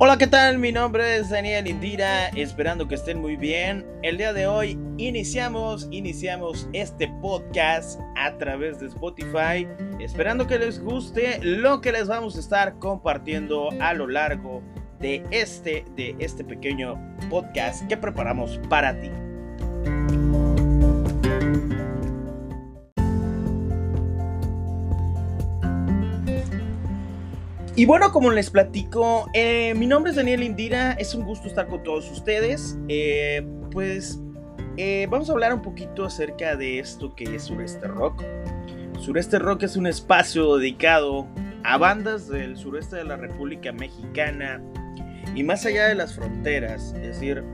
Hola, ¿qué tal? Mi nombre es Daniel Indira, esperando que estén muy bien. El día de hoy iniciamos, iniciamos este podcast a través de Spotify, esperando que les guste lo que les vamos a estar compartiendo a lo largo de este, de este pequeño podcast que preparamos para ti. Y bueno, como les platico, eh, mi nombre es Daniel Indira, es un gusto estar con todos ustedes. Eh, pues eh, vamos a hablar un poquito acerca de esto que es Sureste Rock. Sureste Rock es un espacio dedicado a bandas del sureste de la República Mexicana y más allá de las fronteras. Es decir,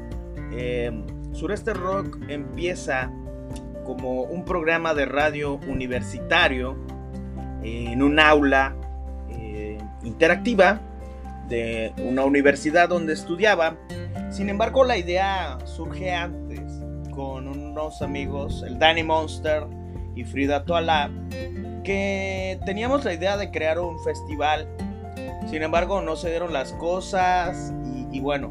Sureste Rock empieza como un programa de radio universitario en un aula interactiva de una universidad donde estudiaba. Sin embargo, la idea surge antes con unos amigos, el Danny Monster y Frida Toala, que teníamos la idea de crear un festival. Sin embargo, no se dieron las cosas y, y bueno,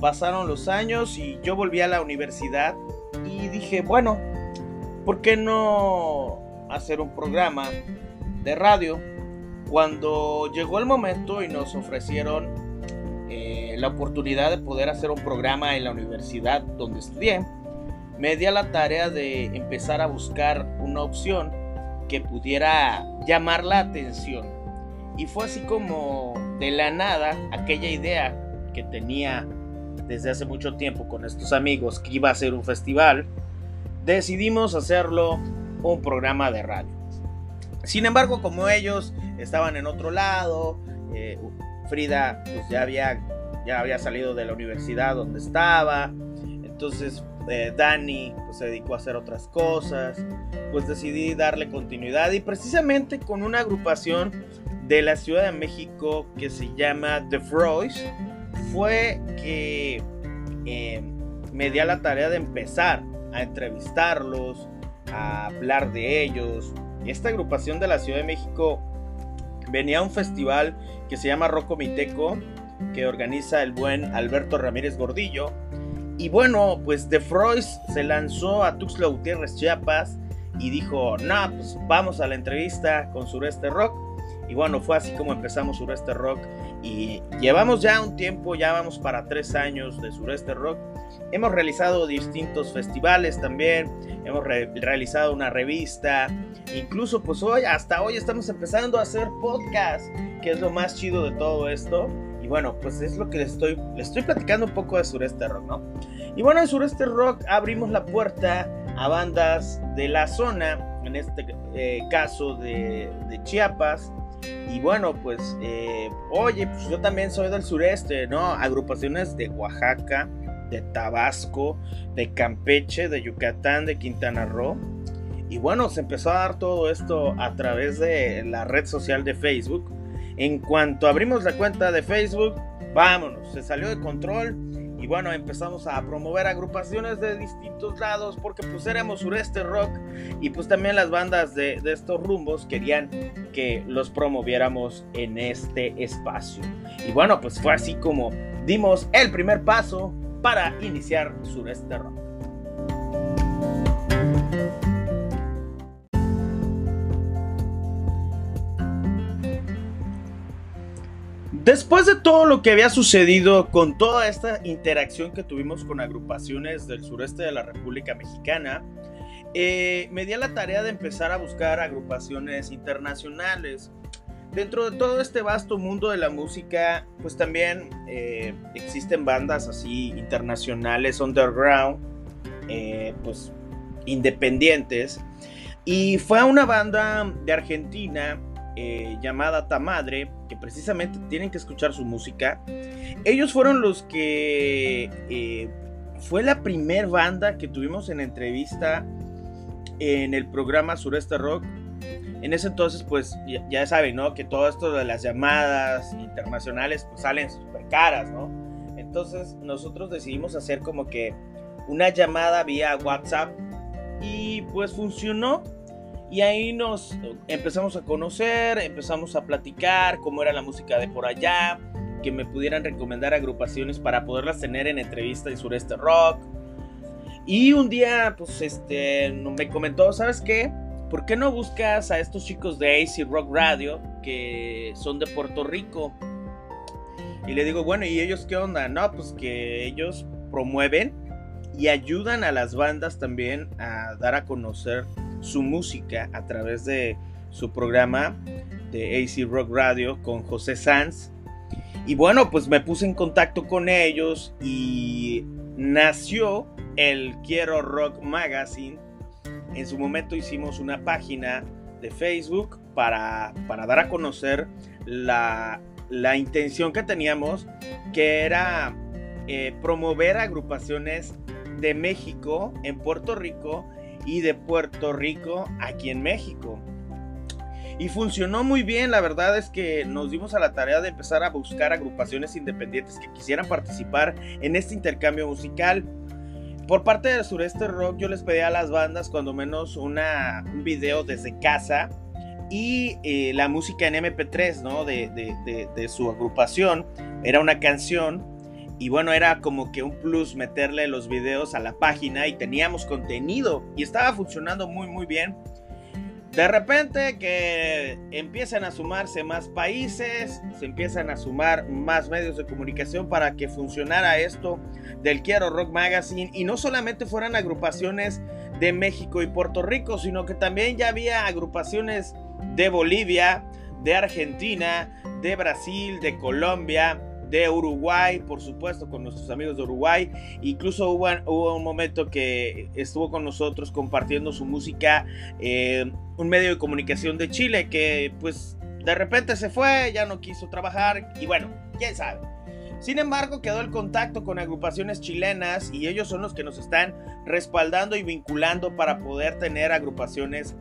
pasaron los años y yo volví a la universidad y dije, bueno, ¿por qué no hacer un programa de radio cuando llegó el momento y nos ofrecieron eh, la oportunidad de poder hacer un programa en la universidad donde estudié, me di a la tarea de empezar a buscar una opción que pudiera llamar la atención. Y fue así como de la nada aquella idea que tenía desde hace mucho tiempo con estos amigos que iba a ser un festival, decidimos hacerlo un programa de radio. Sin embargo, como ellos estaban en otro lado, eh, Frida pues ya había, ya había salido de la universidad donde estaba, entonces eh, Dani pues, se dedicó a hacer otras cosas, pues decidí darle continuidad. Y precisamente con una agrupación de la Ciudad de México que se llama The Froys, fue que eh, me di la tarea de empezar a entrevistarlos, a hablar de ellos, esta agrupación de la Ciudad de México venía a un festival que se llama Roco Miteco, que organiza el buen Alberto Ramírez Gordillo. Y bueno, pues The Froys se lanzó a Tuxtla Gutiérrez, Chiapas, y dijo, no, pues vamos a la entrevista con Sureste Rock. Y bueno, fue así como empezamos Sureste Rock. Y llevamos ya un tiempo, ya vamos para tres años de Sureste Rock. Hemos realizado distintos festivales también, hemos realizado una revista, incluso pues hoy, hasta hoy estamos empezando a hacer podcast, que es lo más chido de todo esto. Y bueno, pues es lo que les estoy, les estoy platicando un poco de Sureste Rock, ¿no? Y bueno, en Sureste Rock abrimos la puerta a bandas de la zona, en este eh, caso de, Chiapas, y bueno, pues, eh, oye, pues yo también soy del sureste, ¿no? Agrupaciones de Oaxaca, de Tabasco, de Campeche, de Yucatán, de Quintana Roo. Y bueno, se empezó a dar todo esto a través de la red social de Facebook. En cuanto abrimos la cuenta de Facebook, vámonos, se salió de control y bueno, empezamos a promover agrupaciones de distintos lados porque pues éramos sureste rock y pues también las bandas de, de estos rumbos querían que los promoviéramos en este espacio. Y bueno, pues fue así como dimos el primer paso para iniciar sureste rock. Después de todo lo que había sucedido con toda esta interacción que tuvimos con agrupaciones del sureste de la República Mexicana, eh, me di a la tarea de empezar a buscar agrupaciones internacionales. Dentro de todo este vasto mundo de la música, pues también eh, existen bandas así internacionales, underground, eh, pues independientes. Y fue una banda de Argentina eh, llamada Tamadre, que precisamente tienen que escuchar su música. Ellos fueron los que... Fue la primer banda que tuvimos en entrevista en el programa Sureste Rock. En ese entonces, pues ya, saben, ¿no? Que todo esto de las llamadas internacionales pues salen súper caras, ¿no? Entonces nosotros decidimos hacer como que una llamada vía WhatsApp y pues funcionó y ahí nos empezamos a conocer, empezamos a platicar cómo era la música de por allá, que me pudieran recomendar agrupaciones para poderlas tener en entrevista en Sureste Rock. Y un día, pues, este, me comentó, ¿sabes qué? ¿Por qué no buscas a estos chicos de AC Rock Radio que son de Puerto Rico? Y le digo, bueno, ¿y ellos qué onda? No, pues que ellos promueven y ayudan a las bandas también a dar a conocer su música a través de su programa de AC Rock Radio con José Sanz. Y bueno, pues me puse en contacto con ellos y nació el Quiero Rock Magazine. En su momento hicimos una página de Facebook para, para dar a conocer la, la, intención que teníamos, que era eh, promover agrupaciones de México en Puerto Rico y de Puerto Rico aquí en México. Y funcionó muy bien, la verdad es que nos dimos a la tarea de empezar a buscar agrupaciones independientes que quisieran participar en este intercambio musical. Por parte del Sureste Rock yo les pedí a las bandas cuando menos una, un video desde casa y eh, la música en MP3 ¿no? de, de, de su agrupación. Era una canción y bueno, era como que un plus meterle los videos a la página y teníamos contenido y estaba funcionando muy muy bien. De repente que empiezan a sumarse más países, se empiezan a sumar más medios de comunicación para que funcionara esto del Quiero Rock Magazine. Y no solamente fueran agrupaciones de México y Puerto Rico, sino que también ya había agrupaciones de Bolivia, de Argentina, de Brasil, de Colombia, de Uruguay, por supuesto, con nuestros amigos de Uruguay. Incluso hubo, un momento que estuvo con nosotros compartiendo su música eh, un medio de comunicación de Chile que pues de repente se fue, ya no quiso trabajar y bueno, quién sabe. Sin embargo, quedó el contacto con agrupaciones chilenas y ellos son los que nos están respaldando y vinculando para poder tener agrupaciones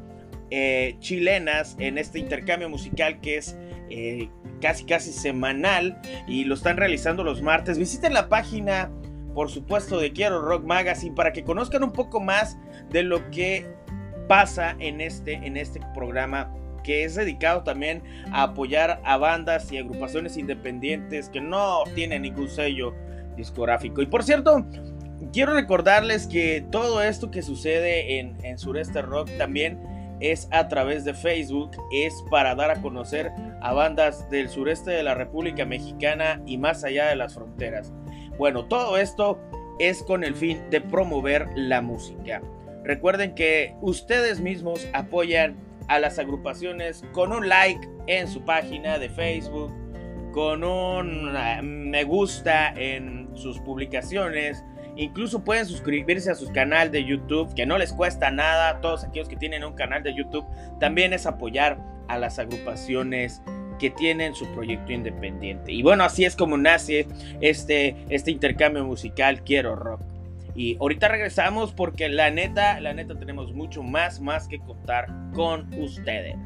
eh, chilenas en este intercambio musical que es eh, casi casi semanal y lo están realizando los martes. Visiten la página, por supuesto, de Quiero Rock Magazine para que conozcan un poco más de lo que pasa en este, en este programa que es dedicado también a apoyar a bandas y agrupaciones independientes que no tienen ningún sello discográfico. Y por cierto, quiero recordarles que todo esto que sucede en, en Sureste Rock también es a través de Facebook, es para dar a conocer a bandas del sureste de la República Mexicana y más allá de las fronteras. Bueno, todo esto es con el fin de promover la música. Recuerden que ustedes mismos apoyan a las agrupaciones con un like en su página de Facebook, con un eh, me gusta en sus publicaciones, Incluso pueden suscribirse a su canal de YouTube, que no les cuesta nada. Todos aquellos que tienen un canal de YouTube, también es apoyar a las agrupaciones que tienen su proyecto independiente. Y bueno, así es como nace este, este intercambio musical Quiero Rock. Y ahorita regresamos porque la neta, la neta tenemos mucho más, más que contar con ustedes.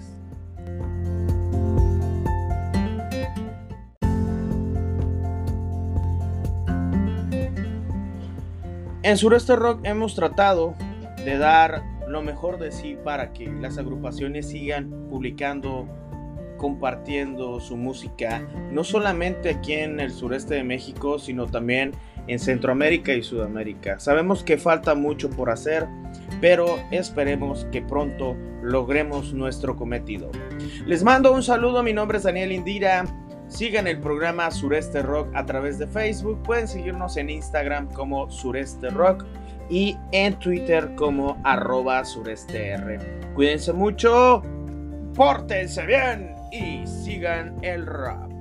En Sureste Rock hemos tratado de dar lo mejor de sí para que las agrupaciones sigan publicando, compartiendo su música, no solamente aquí en el sureste de México, sino también en Centroamérica y Sudamérica. Sabemos que falta mucho por hacer, pero esperemos que pronto logremos nuestro cometido. Les mando un saludo, mi nombre es Daniel Indira. Sigan el programa Sureste Rock a través de Facebook. Pueden seguirnos en Instagram como Sureste Rock y en Twitter como arroba sureste R. Cuídense mucho, pórtense bien y sigan el rap.